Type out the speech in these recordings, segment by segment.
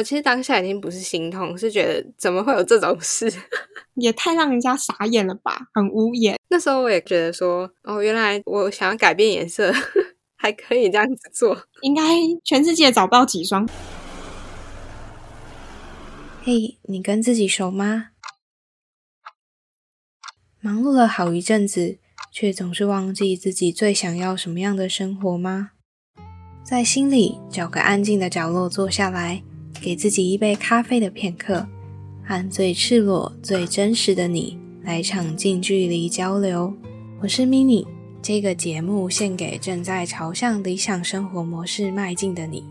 我其实当下已经不是心痛，是觉得怎么会有这种事，也太让人家傻眼了吧，很无言。那时候我也觉得说，哦，原来我想要改变颜色，还可以这样子做，应该全世界找不到几双。嘿，你跟自己熟吗？忙碌了好一阵子，却总是忘记自己最想要什么样的生活吗？在心里找个安静的角落坐下来，给自己一杯咖啡的片刻，和最赤裸、最真实的你来场近距离交流。我是 mini，这个节目献给正在朝向理想生活模式迈进的你。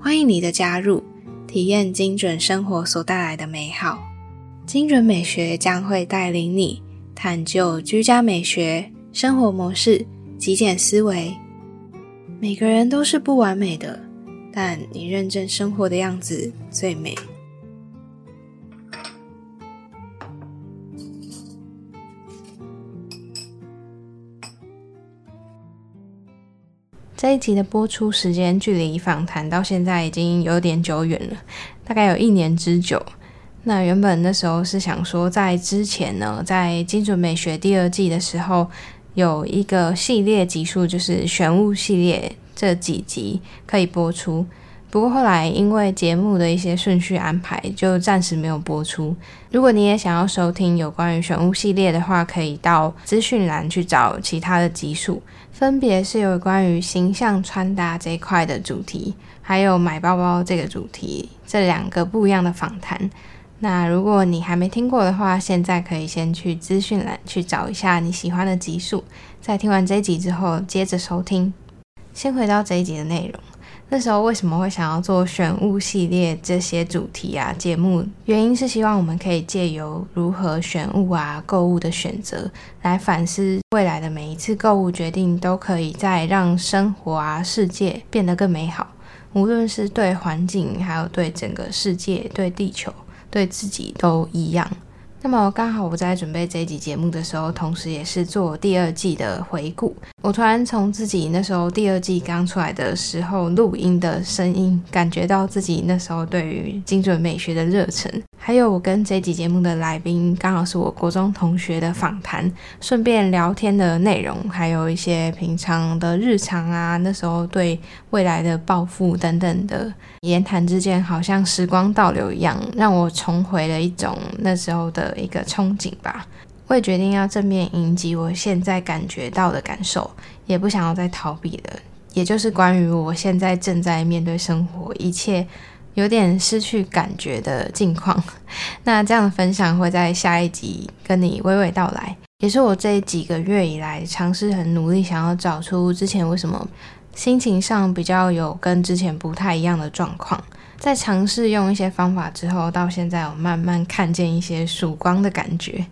欢迎你的加入，体验精准生活所带来的美好。精准美学将会带领你。探究居家美学、生活模式、极简思维。每个人都是不完美的，但你认真生活的样子最美。这一集的播出时间距离访谈到现在已经有点久远了，大概有一年之久。那原本那时候是想说，在之前呢，在精准美学第二季的时候，有一个系列集数，就是玄物系列这几集可以播出。不过后来因为节目的一些顺序安排，就暂时没有播出。如果你也想要收听有关于玄物系列的话，可以到资讯栏去找其他的集数，分别是有关于形象穿搭这一块的主题，还有买包包这个主题，这两个不一样的访谈。那如果你还没听过的话，现在可以先去资讯栏去找一下你喜欢的集数，在听完这集之后接着收听。先回到这一集的内容，那时候为什么会想要做选物系列这些主题啊节目？原因是希望我们可以借由如何选物啊购物的选择，来反思未来的每一次购物决定都可以在让生活啊世界变得更美好，无论是对环境，还有对整个世界，对地球。对自己都一样。那么刚好我在准备这一集节目的时候，同时也是做第二季的回顾。我突然从自己那时候第二季刚出来的时候录音的声音，感觉到自己那时候对于精准美学的热忱。还有我跟这集节目的来宾，刚好是我国中同学的访谈，顺便聊天的内容，还有一些平常的日常啊，那时候对未来的抱负等等的言谈之间，好像时光倒流一样，让我重回了一种那时候的一个憧憬吧。我也决定要正面迎击我现在感觉到的感受，也不想要再逃避了，也就是关于我现在正在面对生活一切。有点失去感觉的境况，那这样的分享会在下一集跟你娓娓道来，也是我这几个月以来尝试很努力想要找出之前为什么心情上比较有跟之前不太一样的状况，在尝试用一些方法之后，到现在我慢慢看见一些曙光的感觉。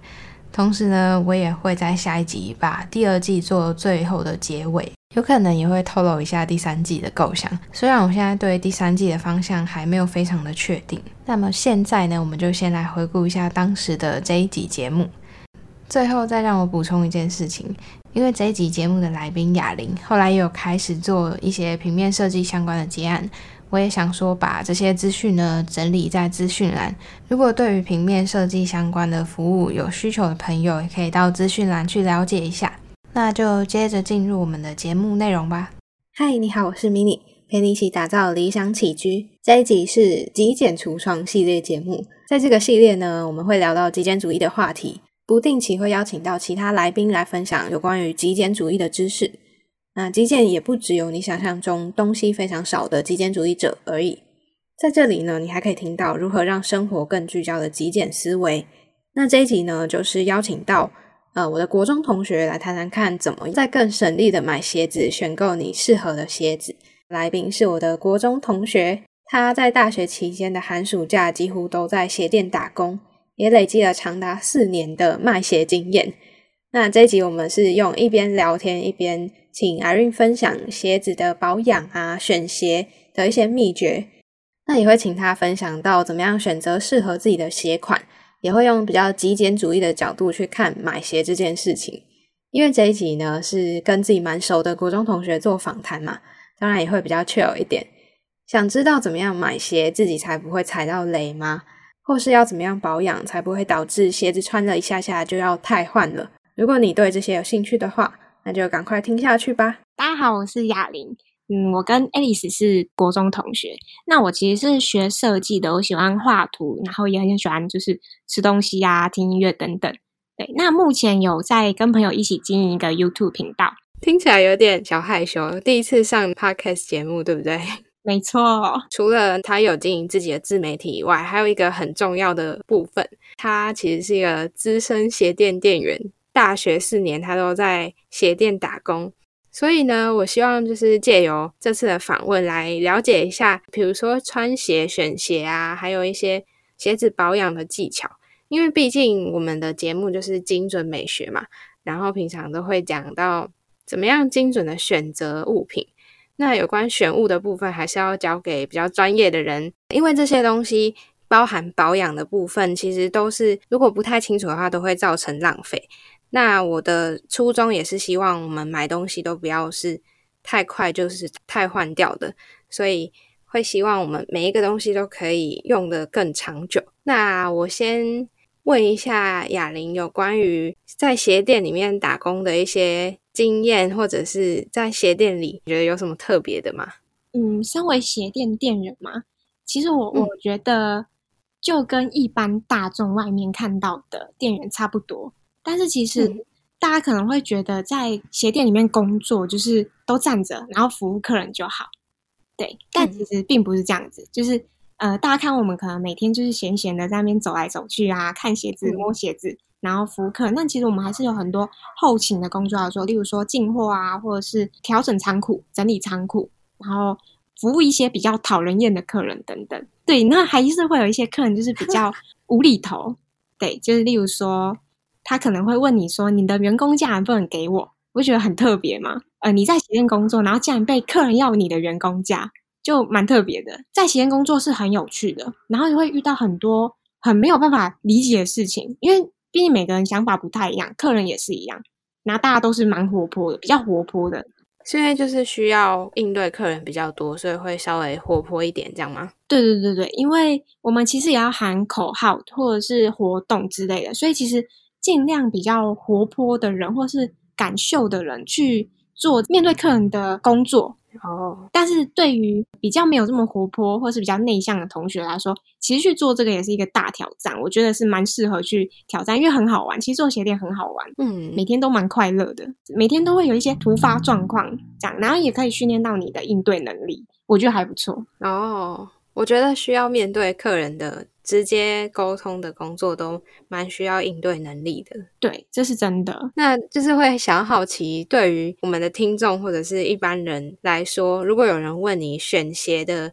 同时呢，我也会在下一集把第二季做最后的结尾，有可能也会透露一下第三季的构想。虽然我现在对第三季的方向还没有非常的确定。那么现在呢，我们就先来回顾一下当时的这一集节目。最后再让我补充一件事情，因为这一集节目的来宾哑铃后来也有开始做一些平面设计相关的结案。我也想说，把这些资讯呢整理在资讯栏。如果对于平面设计相关的服务有需求的朋友，也可以到资讯栏去了解一下。那就接着进入我们的节目内容吧。嗨，你好，我是 mini，陪你一起打造理想起居。这一集是极简橱窗系列节目，在这个系列呢，我们会聊到极简主义的话题，不定期会邀请到其他来宾来分享有关于极简主义的知识。那极简也不只有你想象中东西非常少的极简主义者而已，在这里呢，你还可以听到如何让生活更聚焦的极简思维。那这一集呢，就是邀请到呃我的国中同学来谈谈看，怎么在更省力的买鞋子，选购你适合的鞋子。来宾是我的国中同学，他在大学期间的寒暑假几乎都在鞋店打工，也累积了长达四年的卖鞋经验。那这一集我们是用一边聊天一边。请 Irene 分享鞋子的保养啊，选鞋的一些秘诀。那也会请他分享到怎么样选择适合自己的鞋款，也会用比较极简主义的角度去看买鞋这件事情。因为这一集呢是跟自己蛮熟的国中同学做访谈嘛，当然也会比较 chill 一点。想知道怎么样买鞋自己才不会踩到雷吗？或是要怎么样保养才不会导致鞋子穿了一下下就要太换了？如果你对这些有兴趣的话，那就赶快听下去吧。大家好，我是雅玲。嗯，我跟 Alice 是国中同学。那我其实是学设计的，我喜欢画图，然后也很喜欢就是吃东西啊、听音乐等等。对，那目前有在跟朋友一起经营一个 YouTube 频道，听起来有点小害羞，第一次上 Podcast 节目，对不对？没错。除了他有经营自己的自媒体以外，还有一个很重要的部分，他其实是一个资深鞋店店员，大学四年他都在鞋店打工。所以呢，我希望就是借由这次的访问来了解一下，比如说穿鞋、选鞋啊，还有一些鞋子保养的技巧。因为毕竟我们的节目就是精准美学嘛，然后平常都会讲到怎么样精准的选择物品。那有关选物的部分，还是要交给比较专业的人，因为这些东西包含保养的部分，其实都是如果不太清楚的话，都会造成浪费。那我的初衷也是希望我们买东西都不要是太快，就是太换掉的，所以会希望我们每一个东西都可以用的更长久。那我先问一下雅玲，有关于在鞋店里面打工的一些经验，或者是在鞋店里觉得有什么特别的吗？嗯，身为鞋店店员嘛，其实我我觉得就跟一般大众外面看到的店员差不多。但是其实大家可能会觉得，在鞋店里面工作就是都站着，然后服务客人就好，对。但其实并不是这样子，就是呃，大家看我们可能每天就是闲闲的在那边走来走去啊，看鞋子、摸鞋子，然后服务客人。但其实我们还是有很多后勤的工作要做，例如说进货啊，或者是调整仓库、整理仓库，然后服务一些比较讨人厌的客人等等。对，那还是会有一些客人就是比较无厘头，对，就是例如说。他可能会问你说：“你的员工价能不能给我？”我觉得很特别嘛。呃，你在鞋店工作，然后竟然被客人要你的员工价，就蛮特别的。在鞋店工作是很有趣的，然后你会遇到很多很没有办法理解的事情，因为毕竟每个人想法不太一样，客人也是一样。然后大家都是蛮活泼的，比较活泼的。现在就是需要应对客人比较多，所以会稍微活泼一点，这样吗？对对对对，因为我们其实也要喊口号或者是活动之类的，所以其实。尽量比较活泼的人，或是敢秀的人去做面对客人的工作哦。但是对于比较没有这么活泼，或是比较内向的同学来说，其实去做这个也是一个大挑战。我觉得是蛮适合去挑战，因为很好玩。其实做鞋店很好玩，嗯，每天都蛮快乐的，每天都会有一些突发状况这样，然后也可以训练到你的应对能力，我觉得还不错哦。我觉得需要面对客人的。直接沟通的工作都蛮需要应对能力的，对，这是真的。那就是会想好奇，对于我们的听众或者是一般人来说，如果有人问你选鞋的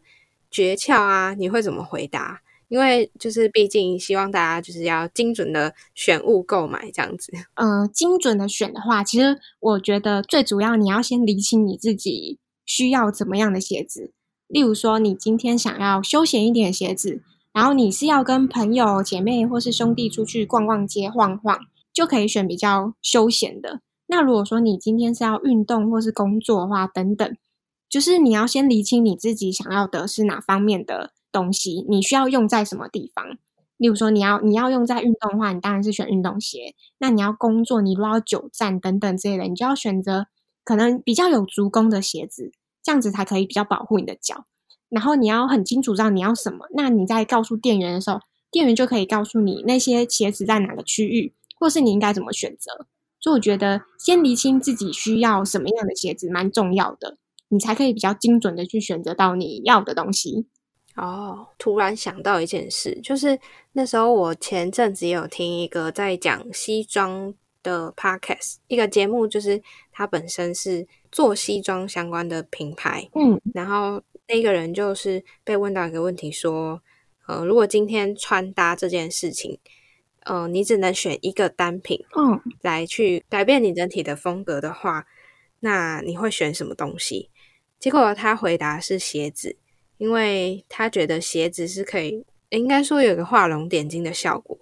诀窍啊，你会怎么回答？因为就是毕竟希望大家就是要精准的选物购买这样子。嗯，精准的选的话，其实我觉得最主要你要先理清你自己需要怎么样的鞋子。例如说，你今天想要休闲一点的鞋子。然后你是要跟朋友、姐妹或是兄弟出去逛逛街、晃晃，就可以选比较休闲的。那如果说你今天是要运动或是工作的话，等等，就是你要先理清你自己想要的是哪方面的东西，你需要用在什么地方。例如说，你要你要用在运动的话，你当然是选运动鞋。那你要工作，你如果要久站等等之类的，你就要选择可能比较有足弓的鞋子，这样子才可以比较保护你的脚。然后你要很清楚知道你要什么，那你在告诉店员的时候，店员就可以告诉你那些鞋子在哪个区域，或是你应该怎么选择。所以我觉得先厘清自己需要什么样的鞋子蛮重要的，你才可以比较精准的去选择到你要的东西。哦，突然想到一件事，就是那时候我前阵子也有听一个在讲西装的 podcast，一个节目，就是它本身是做西装相关的品牌，嗯，然后。那个人就是被问到一个问题，说：“呃，如果今天穿搭这件事情，呃，你只能选一个单品，嗯，来去改变你整体的风格的话，那你会选什么东西？”结果他回答是鞋子，因为他觉得鞋子是可以，应该说有个画龙点睛的效果，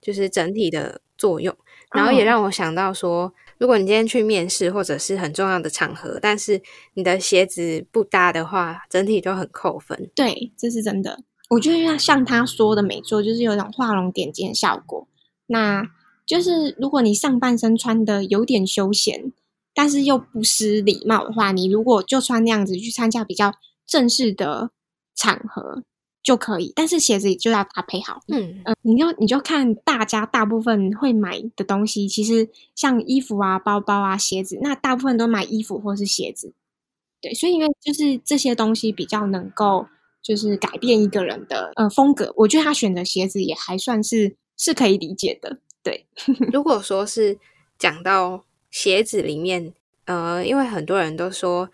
就是整体的作用。然后也让我想到说，如果你今天去面试或者是很重要的场合，但是你的鞋子不搭的话，整体就很扣分。对，这是真的。我觉得像他说的没错，就是有种画龙点睛的效果。那就是如果你上半身穿的有点休闲，但是又不失礼貌的话，你如果就穿那样子去参加比较正式的场合就可以。但是鞋子就要搭配好。嗯呃，你就你就看大家大部分会买的东西，其实像衣服啊、包包啊、鞋子，那大部分都买衣服或是鞋子。对，所以因为就是这些东西比较能够就是改变一个人的呃风格，我觉得他选择鞋子也还算是是可以理解的。对，如果说是讲到鞋子里面，呃，因为很多人都说，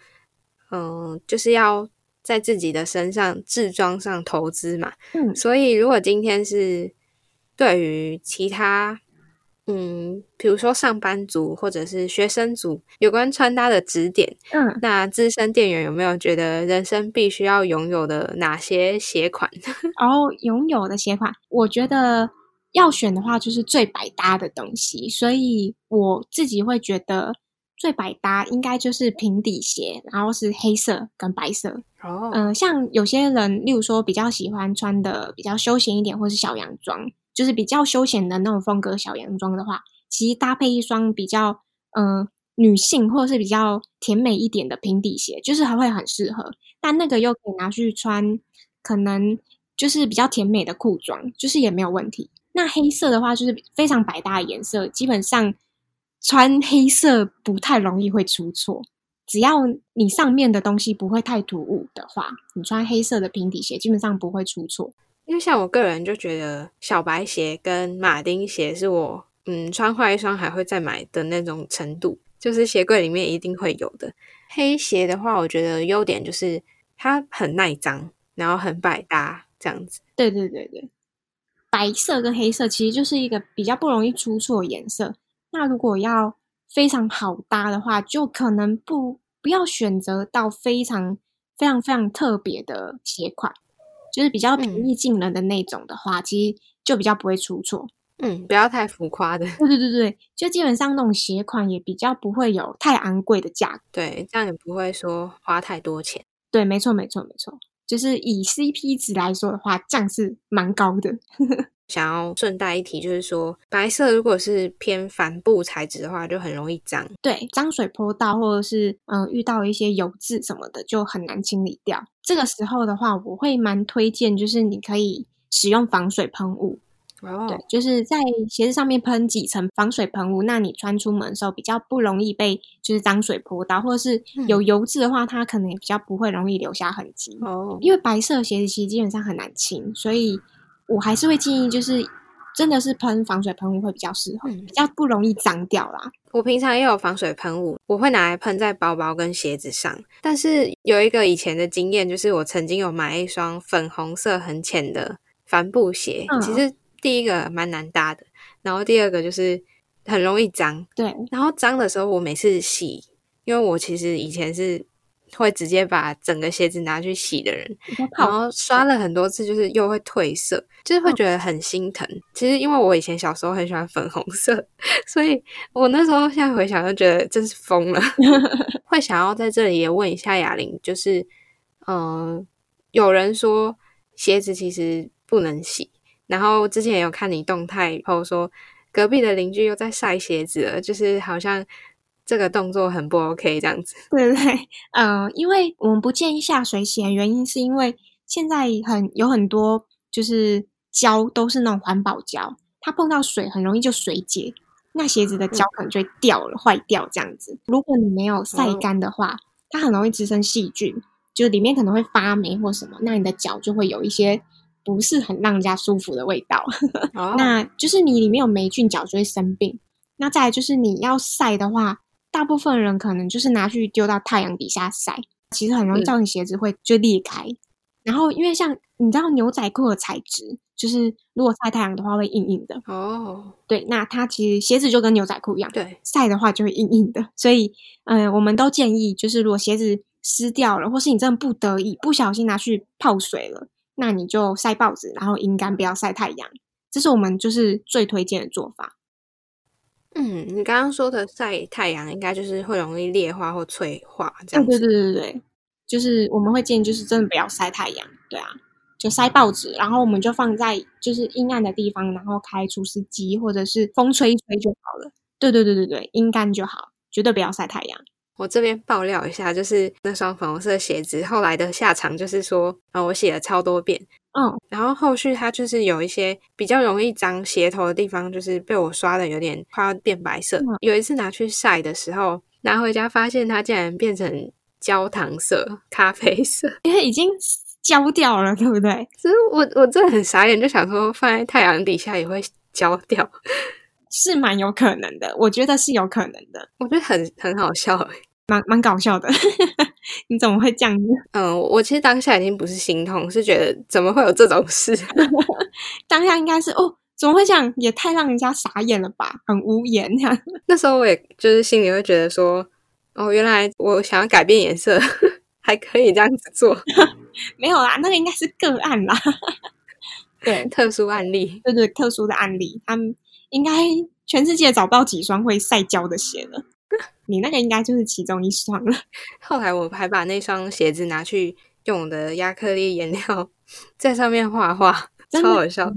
嗯、就是要在自己的身上置装上投资嘛，嗯所以如果今天是对于其他，嗯，比如说上班族或者是学生族有关穿搭的指点，嗯，那资深店员有没有觉得人生必须要拥有的哪些鞋款？然 后拥有的鞋款，我觉得要选的话就是最百搭的东西，所以我自己会觉得最百搭应该就是平底鞋，然后是黑色跟白色。哦，嗯、像有些人，例如说比较喜欢穿的比较休闲一点，或是小洋装，就是比较休闲的那种风格小洋装的话，其实搭配一双比较嗯、呃女性或者是比较甜美一点的平底鞋，就是还会很适合。但那个又可以拿去穿，可能就是比较甜美的裤装，就是也没有问题。那黑色的话，就是非常百搭的颜色，基本上穿黑色不太容易会出错。只要你上面的东西不会太突兀的话，你穿黑色的平底鞋基本上不会出错。因为像我个人就觉得小白鞋跟马丁鞋是我嗯穿坏一双还会再买的那种程度，就是鞋柜里面一定会有的。黑鞋的话，我觉得优点就是它很耐脏，然后很百搭这样子。对对对对，白色跟黑色其实就是一个比较不容易出错的颜色。那如果要非常好搭的话，就可能不不要选择到非常非常非常特别的鞋款，就是比较平易近人的那种的话，其实就比较不会出错。嗯，不要太浮夸的，对对对对，就基本上那种鞋款也比较不会有太昂贵的价格。对，这样也不会说花太多钱。对，没错没错没错，就是以 CP 值来说的话，这样是蛮高的。想要顺带一提，就是说白色如果是偏帆布材质的话，就很容易脏。对，脏水泼到或者是嗯、呃遇到一些油渍什么的，就很难清理掉。这个时候的话，我会蛮推荐，就是你可以使用防水喷雾。哦对，就是在鞋子上面喷几层防水喷雾，那你穿出门的时候比较不容易被就是脏水泼到，或者是有油渍的话，它可能也比较不会容易留下痕迹。哦，因为白色鞋子其实基本上很难清，所以我还是会建议，就是真的是喷防水喷雾会比较适合，嗯比较不容易脏掉啦。我平常也有防水喷雾，我会拿来喷在包包跟鞋子上。但是有一个以前的经验，就是我曾经有买一双粉红色很浅的帆布鞋，嗯其实第一个蛮难搭的，然后第二个就是很容易脏。对，然后脏的时候，我每次洗，因为我其实以前是会直接把整个鞋子拿去洗的人，然后刷了很多次，就是又会褪色，就是会觉得很心疼。其实因为我以前小时候很喜欢粉红色，所以我那时候现在回想就觉得真是疯了。会想要在这里也问一下哑铃，就是嗯、呃有人说鞋子其实不能洗，然后之前有看你动态后说隔壁的邻居又在晒鞋子了，就是好像这个动作很不 OK 这样子。对对 对，嗯，因为我们不建议下水洗，原因是因为现在很有很多就是胶都是那种环保胶，它碰到水很容易就水解，那鞋子的胶可能就会掉了、坏掉这样子。如果你没有晒干的话，它很容易滋生细菌，就是里面可能会发霉或什么，那你的脚就会有一些不是很让人家舒服的味道。哦那就是你里面有霉菌，脚就会生病。那再来就是你要晒的话，大部分人可能就是拿去丢到太阳底下晒，其实很容易嗯造成鞋子会就裂开。然后因为像你知道牛仔裤的材质，就是如果晒太阳的话会硬硬的，哦，对，那它其实鞋子就跟牛仔裤一样，对，晒的话就会硬硬的。所以，嗯、我们都建议就是如果鞋子湿掉了，或是你真的不得已不小心拿去泡水了，那你就晒报纸，然后阴干，不要晒太阳。这是我们就是最推荐的做法。嗯，你刚刚说的晒太阳，应该就是会容易裂化或脆化这样子。对对对对对，就是我们会建议，就是真的不要晒太阳。对啊，就晒报纸，然后我们就放在就是阴暗的地方，然后开除湿机或者是风吹一吹就好了。对对对对对，阴干就好，绝对不要晒太阳。我这边爆料一下，就是那双粉红色鞋子后来的下场，就是说，啊，我洗了超多遍，嗯，然后后续它就是有一些比较容易脏鞋头的地方，就是被我刷的有点快要变白色。有一次拿去晒的时候，拿回家发现它竟然变成焦糖色、咖啡色，因为已经焦掉了，对不对？所以我我真的很傻眼，就想说放在太阳底下也会焦掉，是蛮有可能的，我觉得是有可能的，我觉得很很好笑诶。蛮蛮搞笑的，你怎么会这样子？嗯，我其实当下已经不是心痛，是觉得怎么会有这种事？当下应该是哦，怎么会这样？也太让人家傻眼了吧，很无言这样。那时候我也就是心里会觉得说，哦，原来我想要改变颜色还可以这样子做。没有啦，那个应该是个案啦。对，特殊案例，对对，特殊的案例，他们应该全世界找不到几双会晒胶的鞋了。你那个应该就是其中一双了。后来我还把那双鞋子拿去用我的亚克力颜料在上面画画，超好笑的。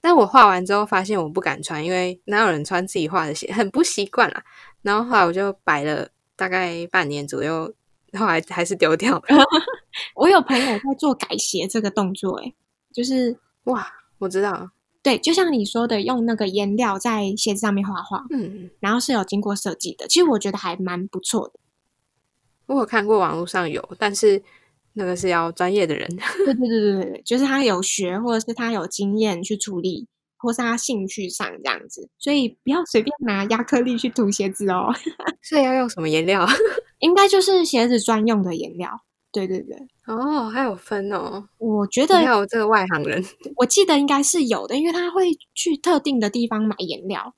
但我画完之后发现我不敢穿，因为哪有人穿自己画的鞋，很不习惯啊。然后后来我就摆了大概半年左右，后来还是丢掉了。我有朋友在做改鞋这个动作，哎，就是哇，我知道。对，就像你说的，用那个颜料在鞋子上面画画，嗯，然后是有经过设计的。其实我觉得还蛮不错的。我有看过网络上有，但是那个是要专业的人。对对对对对，就是他有学，或者是他有经验去处理，或是他兴趣上这样子。所以不要随便拿亚克力去涂鞋子哦。所以要用什么颜料？应该就是鞋子专用的颜料。对对对，哦，还有分哦。我觉得有这个外行人，我记得应该是有的，因为他会去特定的地方买颜料。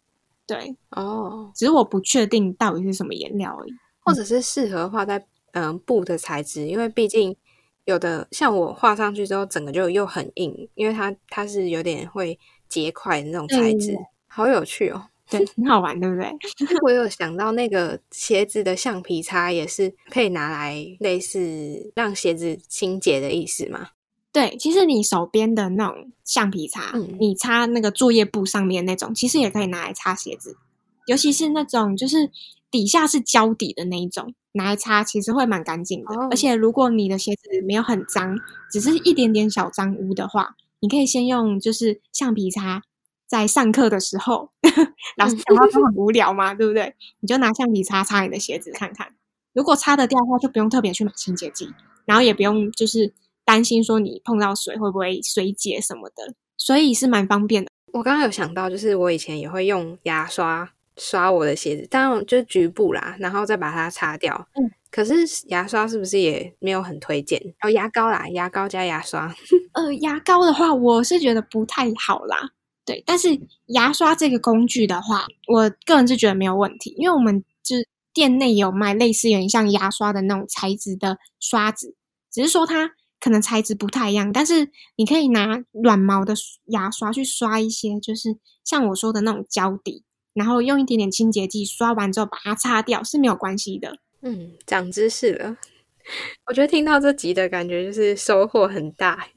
对，哦，只是我不确定到底是什么颜料而已，或者是适合画在嗯布的材质，因为毕竟有的像我画上去之后，整个就又很硬，因为它它是有点会结块的那种材质，好有趣哦。对，很好玩，对不对？我有想到那个鞋子的橡皮擦也是可以拿来类似让鞋子清洁的意思吗？对，其实你手边的那种橡皮擦，你擦那个作业布上面那种，其实也可以拿来擦鞋子，尤其是那种就是底下是胶底的那一种，拿来擦其实会蛮干净的。而且如果你的鞋子没有很脏，只是一点点小脏污的话，你可以先用就是橡皮擦。在上课的时候，老师讲话都很无聊嘛，对不对？你就拿橡皮擦擦你的鞋子看看，如果擦得掉的话，就不用特别去买清洁剂，然后也不用就是担心说你碰到水会不会水解什么的，所以是蛮方便的。我刚刚有想到，就是我以前也会用牙刷刷我的鞋子，当然就是局部啦，然后再把它擦掉。嗯，可是牙刷是不是也没有很推荐？哦，牙膏啦，牙膏加牙刷。呃，牙膏的话，我是觉得不太好啦。对，但是牙刷这个工具的话，我个人是觉得没有问题，因为我们就是店内有卖类似有点像牙刷的那种材质的刷子，只是说它可能材质不太一样，但是你可以拿软毛的牙刷去刷一些，就是像我说的那种胶底，然后用一点点清洁剂刷完之后把它擦掉是没有关系的。嗯，长知识了，我觉得听到这集的感觉就是收获很大。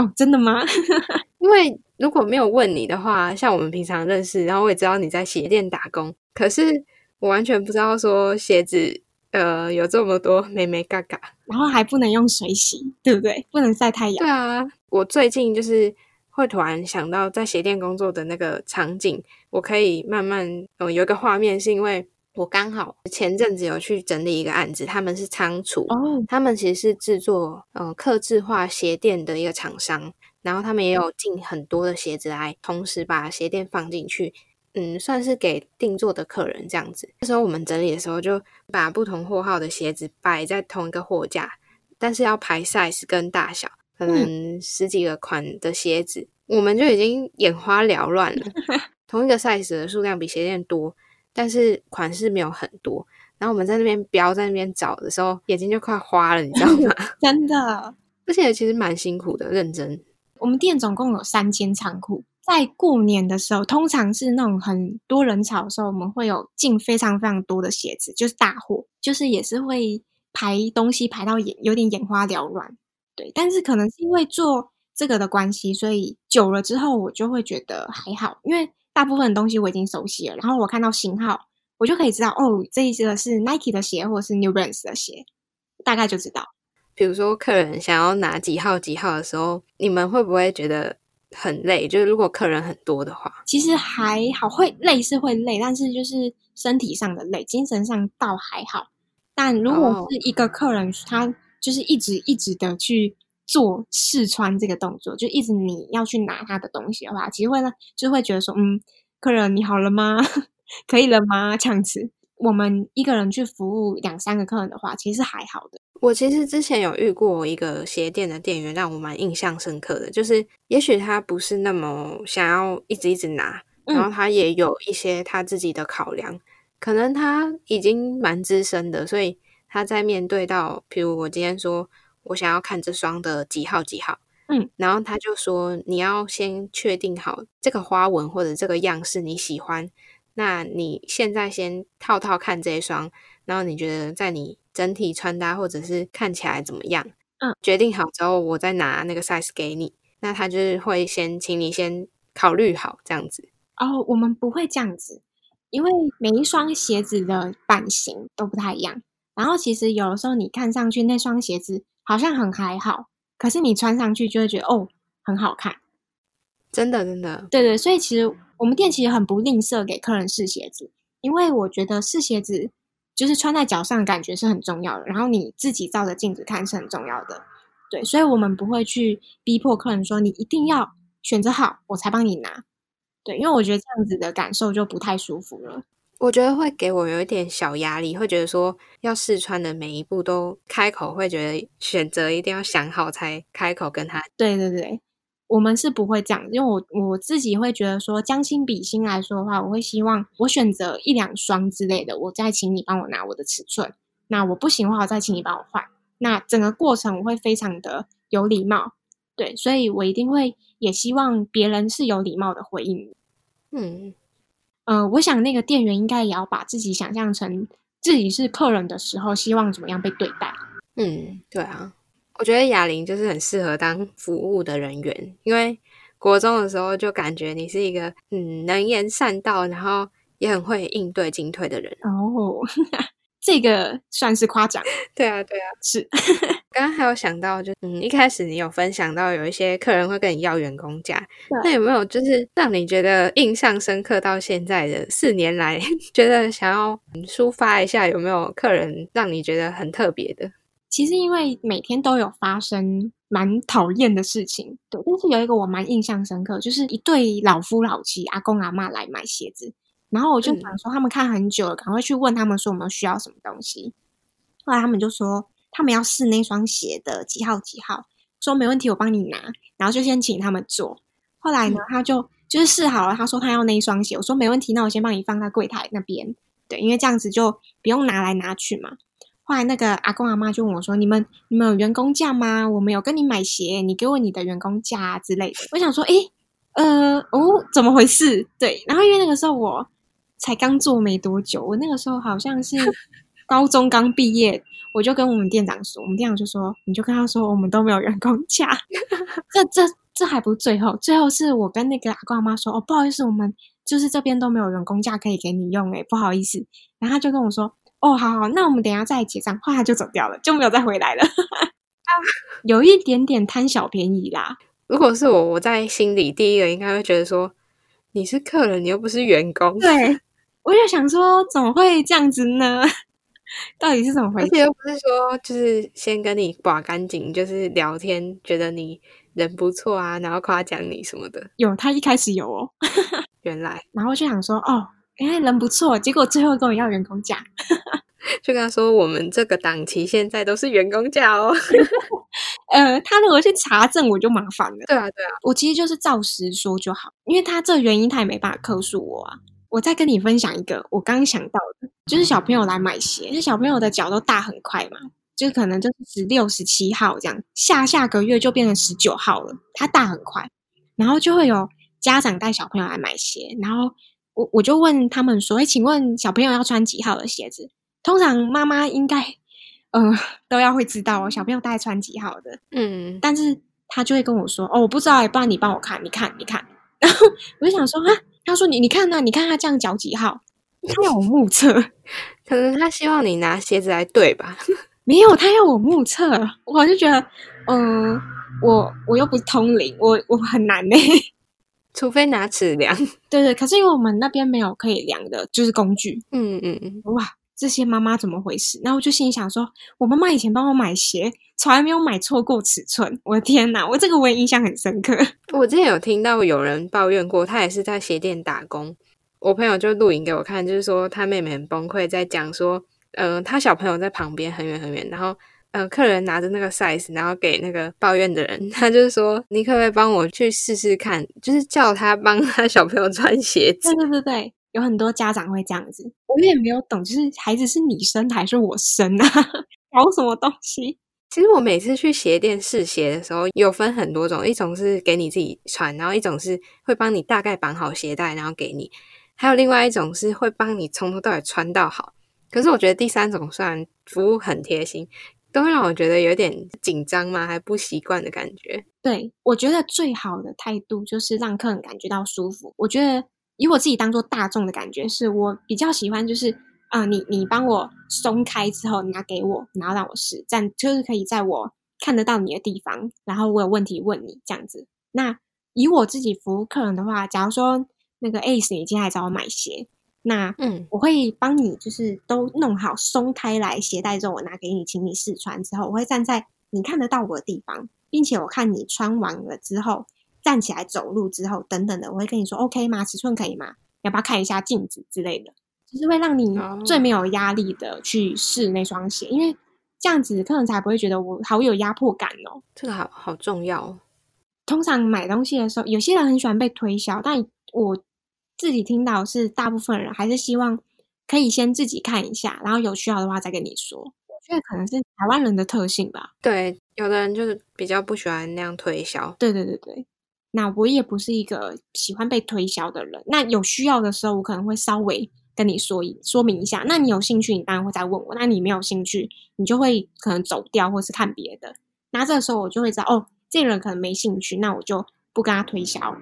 哦，真的吗？因为如果没有问你的话，像我们平常认识，然后我也知道你在鞋店打工，可是我完全不知道说鞋子呃有这么多美美嘎嘎，然后还不能用水洗，对不对？不能晒太阳。对啊，我最近就是会突然想到在鞋店工作的那个场景，我可以慢慢嗯有一个画面，是因为。我刚好前阵子有去整理一个案子，他们是仓储，他们其实是制作嗯刻制化鞋垫的一个厂商，然后他们也有进很多的鞋子来，同时把鞋垫放进去，嗯，算是给定做的客人这样子。那时候我们整理的时候，就把不同货号的鞋子摆在同一个货架，但是要排 size 跟大小，可能十几个款的鞋子，我们就已经眼花缭乱了。同一个 size 的数量比鞋垫多。但是款式没有很多，然后我们在那边标，在那边找的时候，眼睛就快花了，你知道吗？真的，而且其实蛮辛苦的，认真。我们店总共有三间仓库，在过年的时候，通常是那种很多人潮的时候，我们会有进非常非常多的鞋子，就是大货，就是也是会排东西排到眼有点眼花缭乱。对，但是可能是因为做这个的关系，所以久了之后我就会觉得还好，因为大部分东西我已经熟悉了，然后我看到型号，我就可以知道哦，这一个是 Nike 的鞋，或者是 New Balance 的鞋，大概就知道。比如说客人想要拿几号几号的时候，你们会不会觉得很累？就是如果客人很多的话，其实还好，会累是会累，但是就是身体上的累，精神上倒还好。但如果是一个客人，他就是一直一直的去做试穿这个动作，就一直你要去拿他的东西的话，其实会呢，就会觉得说，嗯，客人你好了吗？可以了吗？这样子，我们一个人去服务两三个客人的话，其实还好的。我其实之前有遇过一个鞋店的店员，让我蛮印象深刻的，就是也许他不是那么想要一直一直拿，然后他也有一些他自己的考量，可能他已经蛮资深的，所以他在面对到，比如我今天说我想要看这双的几号几号，嗯，然后他就说你要先确定好这个花纹或者这个样式你喜欢，那你现在先套套看这一双，然后你觉得在你。整体穿搭或者是看起来怎么样？嗯，决定好之后，我再拿那个 size 给你。那他就是会先请你先考虑好这样子。哦，我们不会这样子，因为每一双鞋子的版型都不太一样。然后其实有的时候你看上去那双鞋子好像很还好，可是你穿上去就会觉得哦很好看。真的，真的，对对。所以其实我们店其实很不吝啬给客人试鞋子，因为我觉得试鞋子。就是穿在脚上感觉是很重要的，然后你自己照着镜子看是很重要的，对，所以我们不会去逼迫客人说你一定要选择好我才帮你拿，对，因为我觉得这样子的感受就不太舒服了。我觉得会给我有一点小压力，会觉得说要试穿的每一步都开口，会觉得选择一定要想好才开口跟他。对对对。我们是不会这样，因为我我自己会觉得说将心比心来说的话，我会希望我选择一两双之类的，我再请你帮我拿我的尺寸。那我不行的话，我再请你帮我换。那整个过程我会非常的有礼貌，对，所以我一定会也希望别人是有礼貌的回应。嗯，呃，我想那个店员应该也要把自己想象成自己是客人的时候，希望怎么样被对待。嗯，对啊。我觉得哑铃就是很适合当服务的人员，因为国中的时候就感觉你是一个嗯能言善道，然后也很会应对进退的人哦。这个算是夸奖。对啊，对啊，是。刚刚还有想到，就嗯一开始你有分享到有一些客人会跟你要员工价，那有没有就是让你觉得印象深刻到现在的四年来，觉得想要抒发一下，有没有客人让你觉得很特别的？其实因为每天都有发生蛮讨厌的事情，对。但是有一个我蛮印象深刻，就是一对老夫老妻，阿公阿妈来买鞋子，然后我就想说他们看很久了，赶快去问他们说我们需要什么东西。后来他们就说他们要试那双鞋的几号几号，说没问题，我帮你拿。然后就先请他们做。后来呢，他就就是试好了，他说他要那一双鞋，我说没问题，那我先帮你放在柜台那边，对，因为这样子就不用拿来拿去嘛。后来那个阿公阿妈就问我说：“你们你们有员工价吗？我们有跟你买鞋，你给我你的员工价之类的。”我想说：“诶，呃，哦，怎么回事？”对，然后因为那个时候我才刚做没多久，我那个时候好像是 高中刚毕业，我就跟我们店长说，我们店长就说：“你就跟他说，我们都没有员工价。”这这这还不最后，最后是我跟那个阿公阿妈说：“哦，不好意思，我们就是这边都没有员工价可以给你用，诶，不好意思。”然后他就跟我说。哦，好好，那我们等下再结账，后来就走掉了，就没有再回来了。有一点点贪小便宜啦。如果是我，我在心里第一个应该会觉得说，你是客人，你又不是员工。对，我就想说，怎么会这样子呢？到底是怎么回事？而且又不是说，就是先跟你刮干净，就是聊天，觉得你人不错啊，然后夸奖你什么的。有，他一开始有哦。原来，然后就想说，哦。哎，人不错，结果最后跟我要员工价，就跟他说我们这个档期现在都是员工价哦。呃，他如果去查证，我就麻烦了。对啊，对啊，我其实就是照实说就好，因为他这原因他也没办法克诉我啊。我再跟你分享一个，我刚想到的，就是小朋友来买鞋，就小朋友的脚都大很快嘛，就可能就是十六、十七号这样，下下个月就变成十九号了，他大很快，然后就会有。家长带小朋友来买鞋，然后我我就问他们说：“哎，请问小朋友要穿几号的鞋子？”通常妈妈应该嗯都要会知道哦，小朋友大概穿几号的。嗯，但是他就会跟我说：“哦，我不知道，不然你帮我看，你看，你看。”然后我就想说：“啊，他说你你看那，你看他这样脚几号？他要我目测，可能他希望你拿鞋子来对吧？没有，他要我目测，我就觉得，嗯，我我又不是通灵，我我很难呢。除非拿尺量。对对，可是因为我们那边没有可以量的，就是工具。嗯嗯嗯，哇，这些妈妈怎么回事？然后我就心里想说，我妈妈以前帮我买鞋，从来没有买错过尺寸。我的天哪，我这个我也印象很深刻。我之前有听到有人抱怨过，他也是在鞋店打工。我朋友就录影给我看，就是说他妹妹很崩溃，在讲说，嗯，他小朋友在旁边很远很远，然后，嗯，客人拿着那个 size，然后给那个抱怨的人，他就是说，你可不可以帮我去试试看？就是叫他帮他小朋友穿鞋子。对对对对，有很多家长会这样子，我也没有懂，就是孩子是你生还是我生啊？搞什么东西？其实我每次去鞋店试鞋的时候，有分很多种，一种是给你自己穿，然后一种是会帮你大概绑好鞋带，然后给你。还有另外一种是会帮你从头到尾穿到好，可是我觉得第三种虽然服务很贴心，都会让我觉得有点紧张嘛，还不习惯的感觉。对我觉得最好的态度就是让客人感觉到舒服。我觉得以我自己当做大众的感觉，是我比较喜欢就是啊，你你帮我松开之后拿给我，然后让我试，这样就是可以在我看得到你的地方，然后我有问题问你这样子。那以我自己服务客人的话，假如说。那个 Ace 你今天来找我买鞋，那嗯，我会帮你就是都弄好松开来鞋带之后，我拿给你，请你试穿之后，我会站在你看得到我的地方，并且我看你穿完了之后站起来走路之后等等的，我会跟你说 OK 吗？尺寸可以吗？要不要看一下镜子之类的？就是会让你最没有压力的去试那双鞋，因为这样子客人才不会觉得我好有压迫感哦。这个好好重要。通常买东西的时候，有些人很喜欢被推销，但我。自己听到是大部分人还是希望可以先自己看一下，然后有需要的话再跟你说。我觉得可能是台湾人的特性吧。对，有的人就是比较不喜欢那样推销。对对对对，那我也不是一个喜欢被推销的人。那有需要的时候，我可能会稍微跟你说一说明一下。那你有兴趣，你当然会再问我。那你没有兴趣，你就会可能走掉，或是看别的。那这个时候我就会知道，哦，这人可能没兴趣，那我就不跟他推销。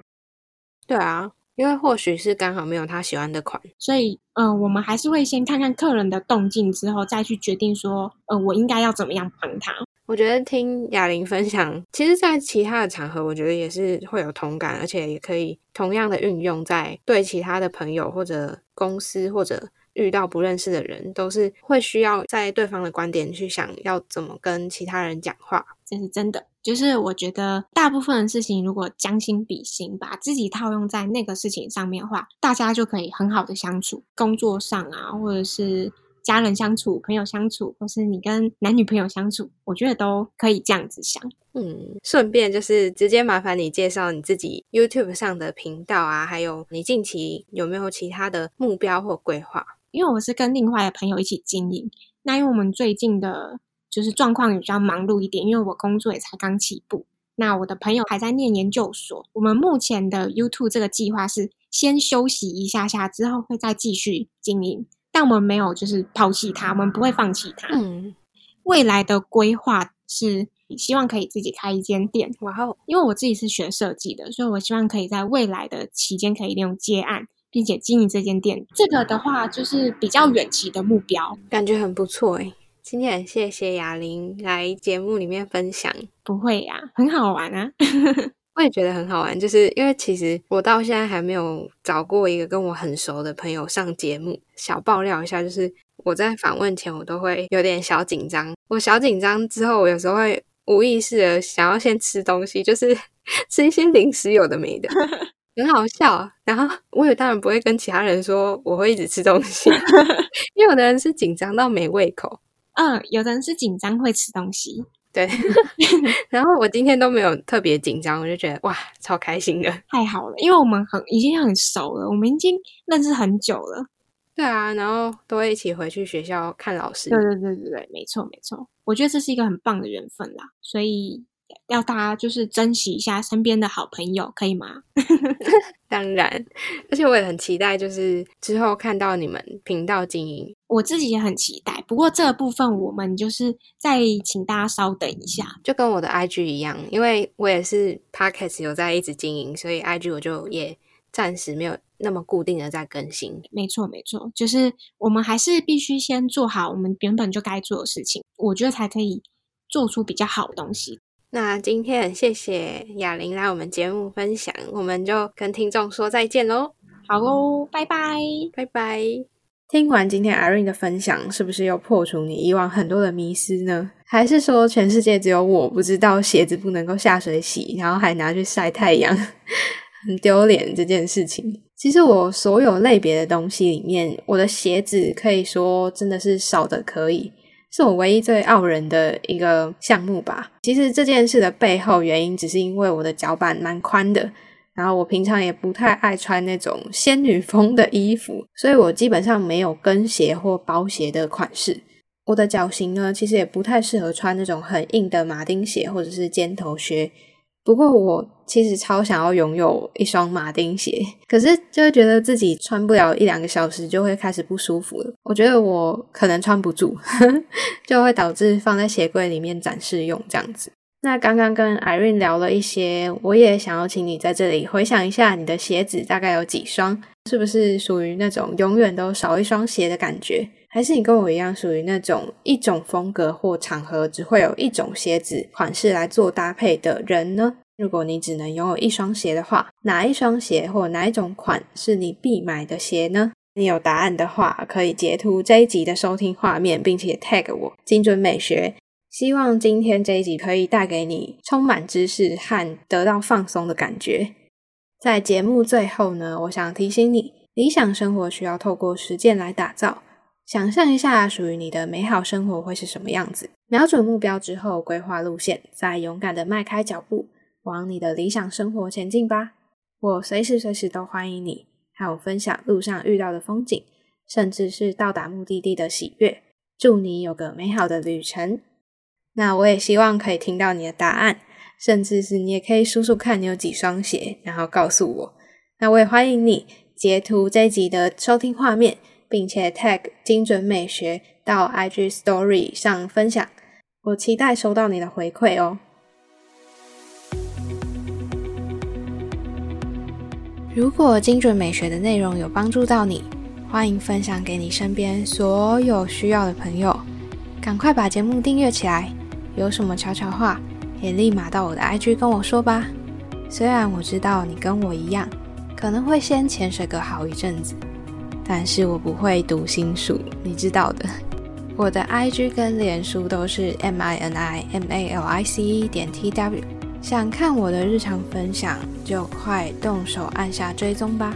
对啊。因为或许是刚好没有他喜欢的款，所以，嗯，我们还是会先看看客人的动静之后，再去决定说，呃，我应该要怎么样帮他。我觉得听哑铃分享，其实，在其他的场合，我觉得也是会有同感，而且也可以同样的运用在对其他的朋友或者公司或者。遇到不认识的人，都是会需要在对方的观点去想要怎么跟其他人讲话，这是真的。就是我觉得大部分的事情，如果将心比心，把自己套用在那个事情上面的话，大家就可以很好的相处。工作上啊，或者是家人相处、朋友相处，或是你跟男女朋友相处，我觉得都可以这样子想。嗯，顺便就是直接麻烦你介绍你自己 YouTube 上的频道啊，还有你近期有没有其他的目标或规划？因为我是跟另外的朋友一起经营，那因为我们最近的就是状况比较忙碌一点，因为我工作也才刚起步，那我的朋友还在念研究所。我们目前的 YouTube 这个计划是先休息一下下，之后会再继续经营，但我们没有就是抛弃它，我们不会放弃它。嗯，未来的规划是希望可以自己开一间店。哇哦！因为我自己是学设计的，所以我希望可以在未来的期间可以利用接案。并且经营这间店，这个的话就是比较远期的目标，感觉很不错诶。今天很谢谢哑铃来节目里面分享，不会呀，很好玩啊，我也觉得很好玩，就是因为其实我到现在还没有找过一个跟我很熟的朋友上节目。小爆料一下，就是我在访问前我都会有点小紧张，我小紧张之后，我有时候会无意识的想要先吃东西，就是 吃一些零食，有的没的。很好笑，然后我也当然不会跟其他人说我会一直吃东西，因为有的人是紧张到没胃口，嗯，有的人是紧张会吃东西，对。然后我今天都没有特别紧张，我就觉得哇，超开心的，太好了，因为我们很已经很熟了，我们已经认识很久了，对啊，然后都会一起回去学校看老师，对对对对对，没错没错，我觉得这是一个很棒的缘分啦，所以。要大家就是珍惜一下身边的好朋友，可以吗？当然，而且我也很期待，就是之后看到你们频道经营，我自己也很期待。不过这个部分，我们就是再请大家稍等一下，就跟我的 IG 一样，因为我也是 Podcast 有在一直经营，所以 IG 我就也暂时没有那么固定的在更新。没错，没错，就是我们还是必须先做好我们原本就该做的事情，我觉得才可以做出比较好的东西。那今天很谢谢雅玲来我们节目分享，我们就跟听众说再见喽。好喽，拜拜，拜拜。听完今天 Irene 的分享，是不是又破除你以往很多的迷思呢？还是说全世界只有我不知道鞋子不能够下水洗，然后还拿去晒太阳，很丢脸这件事情？其实我所有类别的东西里面，我的鞋子可以说真的是少的可以。是我唯一最傲人的一个项目吧。其实这件事的背后原因，只是因为我的脚板蛮宽的，然后我平常也不太爱穿那种仙女风的衣服，所以我基本上没有跟鞋或包鞋的款式。我的脚型呢，其实也不太适合穿那种很硬的马丁鞋或者是尖头靴。不过我其实超想要拥有一双马丁鞋，可是就会觉得自己穿不了一两个小时就会开始不舒服了。我觉得我可能穿不住，就会导致放在鞋柜里面展示用这样子。那刚刚跟 Irene 聊了一些，我也想要请你在这里回想一下，你的鞋子大概有几双？是不是属于那种永远都少一双鞋的感觉？还是你跟我一样，属于那种一种风格或场合只会有一种鞋子款式来做搭配的人呢？如果你只能拥有一双鞋的话，哪一双鞋或哪一种款是你必买的鞋呢？你有答案的话，可以截图这一集的收听画面，并且 tag 我精准美学。希望今天这一集可以带给你充满知识和得到放松的感觉。在节目最后呢，我想提醒你，理想生活需要透过实践来打造。想象一下，属于你的美好生活会是什么样子？瞄准目标之后，规划路线，再勇敢的迈开脚步，往你的理想生活前进吧！我随时随地都欢迎你，和我分享路上遇到的风景，甚至是到达目的地的喜悦。祝你有个美好的旅程！那我也希望可以听到你的答案，甚至是你也可以数数看你有几双鞋，然后告诉我。那我也欢迎你截图这一集的收听画面。并且 tag 精准美学到 IG Story 上分享，我期待收到你的回馈哦。如果精准美学的内容有帮助到你，欢迎分享给你身边所有需要的朋友。赶快把节目订阅起来，有什么悄悄话也立马到我的 IG 跟我说吧。虽然我知道你跟我一样，可能会先潜水个好一阵子。但是我不会读心术，你知道的。我的 IG 跟脸书都是 M I N I M A L I C E 点 T W，想看我的日常分享，就快动手按下追踪吧。